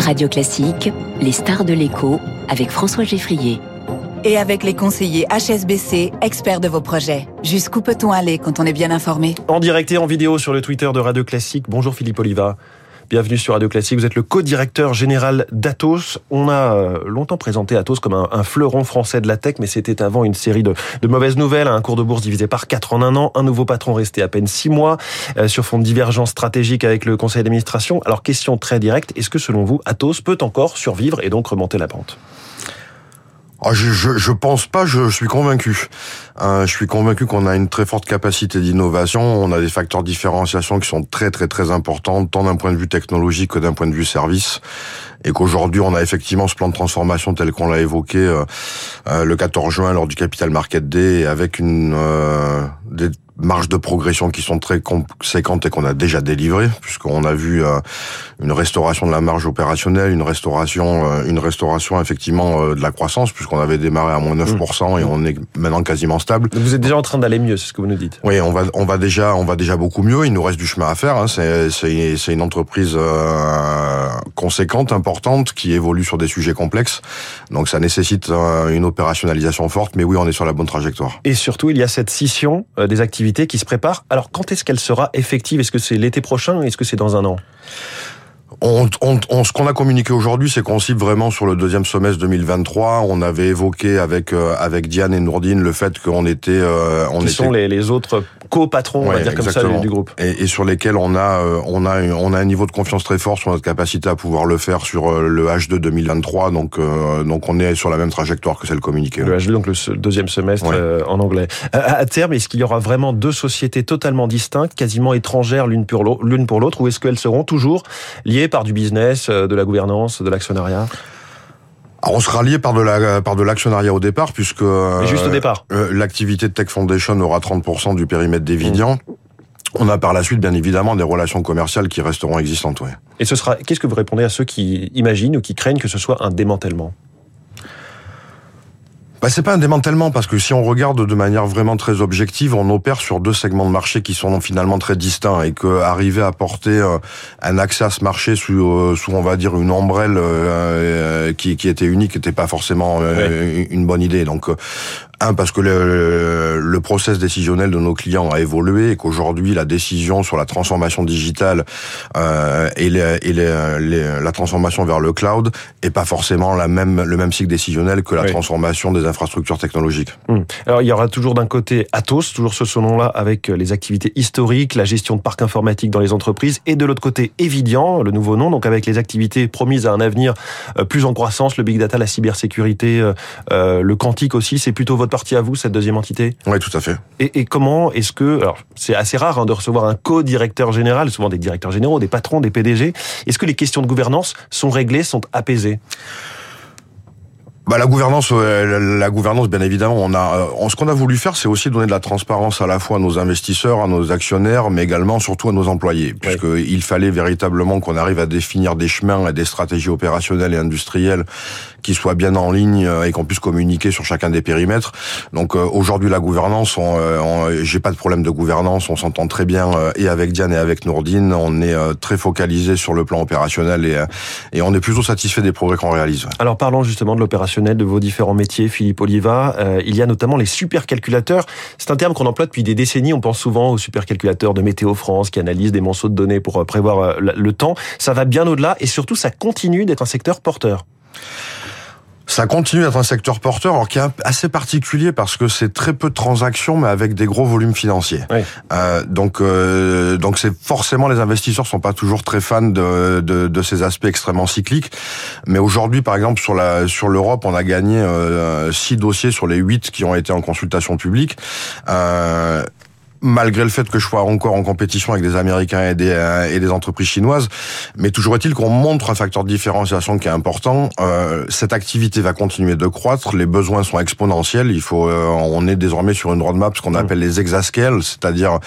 Radio Classique, les stars de l'écho avec François Geffrier. Et avec les conseillers HSBC, experts de vos projets. Jusqu'où peut-on aller quand on est bien informé? En direct et en vidéo sur le Twitter de Radio Classique. Bonjour Philippe Oliva. Bienvenue sur Radio Classique. Vous êtes le co-directeur général d'Atos. On a euh, longtemps présenté Atos comme un, fleuron français de la tech, mais c'était avant une série de, mauvaises nouvelles. Un cours de bourse divisé par quatre en un an. Un nouveau patron resté à peine six mois euh, sur fond de divergence stratégique avec le conseil d'administration. Alors, question très directe. Est-ce que selon vous, Atos peut encore survivre et donc remonter la pente? Ah, je, je, je, pense pas, je, suis convaincu. Euh, je suis convaincu qu'on a une très forte capacité d'innovation, on a des facteurs de différenciation qui sont très très très importants, tant d'un point de vue technologique que d'un point de vue service, et qu'aujourd'hui on a effectivement ce plan de transformation tel qu'on l'a évoqué euh, euh, le 14 juin lors du Capital Market Day, avec une des marges de progression qui sont très conséquentes et qu'on a déjà délivrées, puisqu'on a vu euh, une restauration de la marge opérationnelle, une restauration, euh, une restauration effectivement euh, de la croissance, puisqu'on avait démarré à moins 9% et mmh. on est maintenant quasiment stable. vous êtes déjà en train d'aller mieux, c'est ce que vous nous dites. Oui, on va, on va déjà, on va déjà beaucoup mieux. Il nous reste du chemin à faire. Hein. C'est, c'est, c'est une entreprise conséquente, importante, qui évolue sur des sujets complexes. Donc ça nécessite une opérationnalisation forte, mais oui, on est sur la bonne trajectoire. Et surtout, il y a cette scission des activités qui se prépare. Alors, quand est-ce qu'elle sera effective? Est-ce que c'est l'été prochain? Est-ce que c'est dans un an? On, on, ce qu'on a communiqué aujourd'hui, c'est qu'on cible vraiment sur le deuxième semestre 2023. On avait évoqué avec euh, avec Diane et Nourdine le fait qu'on était, euh, on qui était... sont les, les autres co-patrons, on va dire comme ça, du groupe, et, et, sur lesquels on a euh, on a on a un niveau de confiance très fort sur notre capacité à pouvoir le faire sur euh, le H2 2023. Donc donc on est sur la même trajectoire que celle communiquée. Le H2 donc le deuxième semestre en anglais. À, terme, est-ce qu'il y aura vraiment deux sociétés totalement distinctes, quasiment étrangères l'une pour l'autre, ou est-ce qu'elles seront toujours liées par du business, euh, de la gouvernance, de l'actionnariat? On sera lié par de la par de l'actionnariat au départ puisque juste au départ euh, l'activité de Tech Foundation aura 30% du périmètre d'Evidian. Mmh. On a par la suite, bien évidemment, des relations commerciales qui resteront existantes. Ouais. Et ce sera. Qu'est-ce que vous répondez à ceux qui imaginent ou qui craignent que ce soit un démantèlement? Bah, c'est pas un démantèlement parce que si on regarde de manière vraiment très objective, on opère sur deux segments de marché qui sont finalement très distincts et que arriver à porter euh, un accès à ce marché sous, euh, sous on va dire une ombrelle euh, qui, qui était unique n'était pas forcément une bonne idée. Donc un, parce que le, le process décisionnel de nos clients a évolué et qu'aujourd'hui, la décision sur la transformation digitale euh, et, les, et les, la transformation vers le cloud est pas forcément la même, le même cycle décisionnel que la transformation des infrastructures technologiques. Hum. Alors, il y aura toujours d'un côté Atos, toujours ce nom-là, avec les activités historiques, la gestion de parcs informatiques dans les entreprises, et de l'autre côté, Evidian, le nouveau nom, donc avec les activités promises à un avenir euh, plus en croissance, le big data, la cybersécurité, euh, euh, le quantique aussi, c'est plutôt votre partie à vous, cette deuxième entité? Oui, tout à fait. Et, comment est-ce que, alors c'est assez rare hein, de recevoir un co-directeur général, souvent des directeurs généraux, des patrons, des PDG, est-ce que les questions de gouvernance sont réglées, sont apaisées? Bah, la gouvernance, la, gouvernance, bien évidemment, on a, euh, ce qu'on a voulu faire, c'est aussi donner de la transparence à la fois à nos investisseurs, à nos actionnaires, mais également surtout à nos employés, puisqu'il fallait véritablement qu'on arrive à définir des chemins et des stratégies opérationnelles et industrielles qui soient bien en ligne euh, et qu'on puisse communiquer sur chacun des périmètres. Donc euh, aujourd'hui, la gouvernance, on, j'ai pas de problème de gouvernance, on s'entend très bien et avec Diane et avec Nourdine, on est très focalisé sur le plan opérationnel et, et on est plutôt satisfait des progrès qu'on réalise. Alors parlons justement de l'opérationnel de vos différents métiers, Philippe Oliva. Euh, il y a notamment les supercalculateurs. C'est un terme qu'on emploie depuis des décennies. On pense souvent aux supercalculateurs de Météo France qui analysent des monceaux de données pour euh, prévoir euh, le temps. Ça va bien au-delà et surtout, ça continue d'être un secteur porteur. Ça continue d'être un secteur porteur, alors qui est assez particulier parce que c'est très peu de transactions, mais avec des gros volumes financiers. Euh, donc, euh, donc c'est forcément les investisseurs sont pas toujours très fans de, de, de ces aspects extrêmement cycliques. Mais aujourd'hui, par exemple, sur la sur l'Europe, on a gagné euh, six dossiers sur les huit qui ont été en consultation publique. Malgré le fait que je sois encore en compétition avec des Américains et des, euh, et des entreprises chinoises. Mais toujours est-il qu'on montre un facteur de différenciation qui est important. Euh, cette activité va continuer de croître, les besoins sont exponentiels. Il faut, euh, on est désormais sur une roadmap ce qu'on mmh. appelle les exascales, c'est-à-dire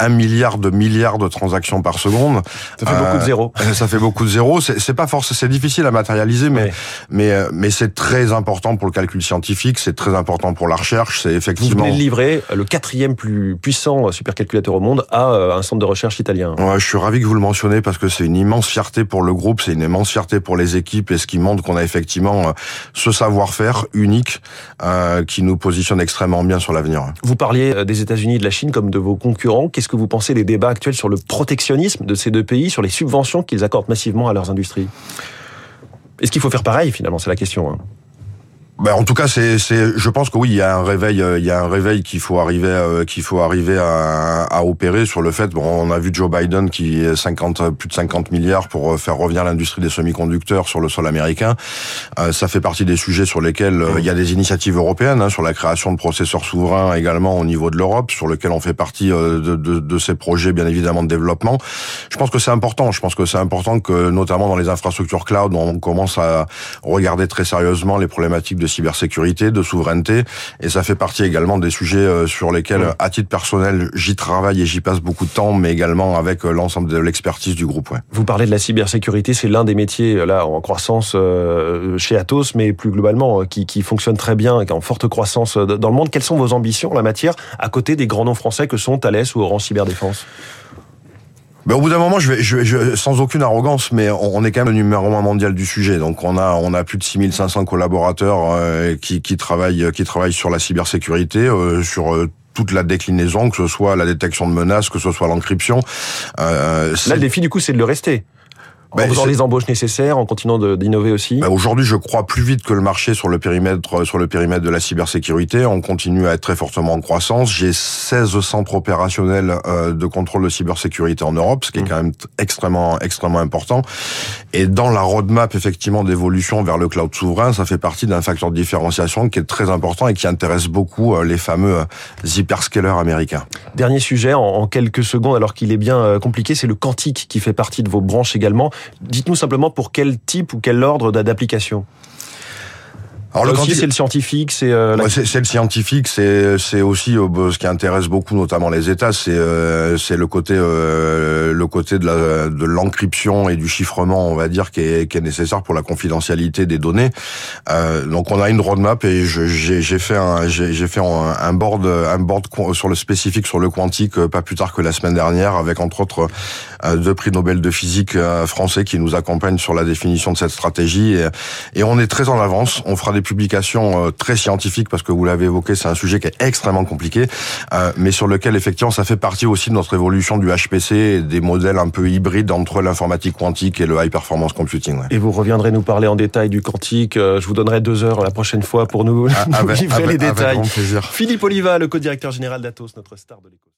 un milliard de milliards de transactions par seconde. Ça fait beaucoup de zéros. Ça fait beaucoup de zéros. C'est pas forcément, c'est difficile à matérialiser, mais mais mais c'est très important pour le calcul scientifique, c'est très important pour la recherche. C'est effectivement. Vous venez de livrer le quatrième plus puissant supercalculateur au monde à un centre de recherche italien. Ouais, je suis ravi que vous le mentionnez parce que c'est une immense fierté pour le groupe, c'est une immense fierté pour les équipes et ce qui montre qu'on a effectivement ce savoir-faire unique euh, qui nous positionne extrêmement bien sur l'avenir. Vous parliez euh, des États-Unis et de la Chine comme de vos concurrents. Qu'est-ce que vous pensez des débats actuels sur le protectionnisme de ces deux pays, sur les subventions qu'ils accordent massivement à leurs industries? Est-ce qu'il faut faire pareil finalement? C'est la question. Hein. Ben, en tout cas, c'est, c'est, je pense que oui, il y a un réveil, euh, il y a un réveil qu'il faut arriver, euh, qu'il faut arriver à, à, opérer sur le fait. Bon, on a vu Joe Biden qui est 50, plus de 50 milliards pour euh, faire revenir l'industrie des semi-conducteurs sur le sol américain. ça fait partie des sujets sur lesquels il y a des initiatives européennes hein, sur la création de processeurs souverains également au niveau de l'Europe, sur lequel on fait partie de, de, de, ces projets bien évidemment de développement. Je pense que c'est important. Je pense que c'est important que notamment dans les infrastructures cloud, on commence à regarder très sérieusement les problématiques de cybersécurité, de souveraineté, et ça fait partie également des sujets euh, sur lesquels, à titre personnel, j'y travaille et j'y passe beaucoup de temps, mais également avec euh, l'ensemble de l'expertise du groupe. Ouais. Vous parlez de la cybersécurité, c'est l'un des métiers euh, là en croissance chez Atos, mais plus globalement qui, qui fonctionne très bien, qui est en forte croissance dans le monde. Quelles sont vos ambitions en la matière, à côté des grands noms français que sont Thales ou Orange Cyberdéfense? Ben, au bout d'un moment, je vais, je, je, sans aucune arrogance, mais on est quand même le numéro un mondial du sujet. Donc on a on a plus de 6500 collaborateurs euh, qui, qui travaillent qui travaillent sur la cybersécurité, euh, sur euh, toute la déclinaison, que ce soit la détection de menaces, que ce soit l'encryption. Là, le défi du coup, c'est de le rester en ben, faisant les embauches nécessaires, en continuant d'innover aussi. Ben, Aujourd'hui, je crois plus vite que le marché sur le périmètre sur le périmètre de la cybersécurité. On continue à être très fortement en croissance. J'ai 16 centres opérationnels euh, de contrôle de cybersécurité en Europe, ce qui est mmh. quand même extrêmement extrêmement important. Et dans la roadmap effectivement d'évolution vers le cloud souverain, ça fait partie d'un facteur de différenciation qui est très important et qui intéresse beaucoup euh, les fameux euh, hyperscalers américains. Dernier sujet en quelques secondes, alors qu'il est bien compliqué, c'est le quantique qui fait partie de vos branches également. Dites-nous simplement pour quel type ou quel ordre d'application alors le c'est le scientifique, c'est euh, c'est le scientifique, c'est c'est aussi euh, bah, ce qui intéresse beaucoup notamment les États, c'est euh, c'est le côté euh, le côté de la de l'encryption et du chiffrement, on va dire, qui est qui est nécessaire pour la confidentialité des données. Euh, donc on a une roadmap et j'ai j'ai fait un j'ai fait un, un, board un board sur le spécifique sur le quantique pas plus tard que la semaine dernière avec entre autres deux prix Nobel de physique français qui nous accompagnent sur la définition de cette stratégie et, et on est très en avance. On fera des publications euh, très scientifiques parce que vous l'avez évoqué, c'est un sujet qui est extrêmement compliqué, euh, mais sur lequel effectivement ça fait partie aussi de notre évolution du HPC et des modèles un peu hybrides entre l'informatique quantique et le high performance computing. Et vous reviendrez nous parler en détail du quantique. Euh, je vous donnerai deux heures la prochaine fois pour nous, ah, livrer les détails. Avec grand. Philippe Oliva, le co-directeur général d'Atos, notre star de l'école.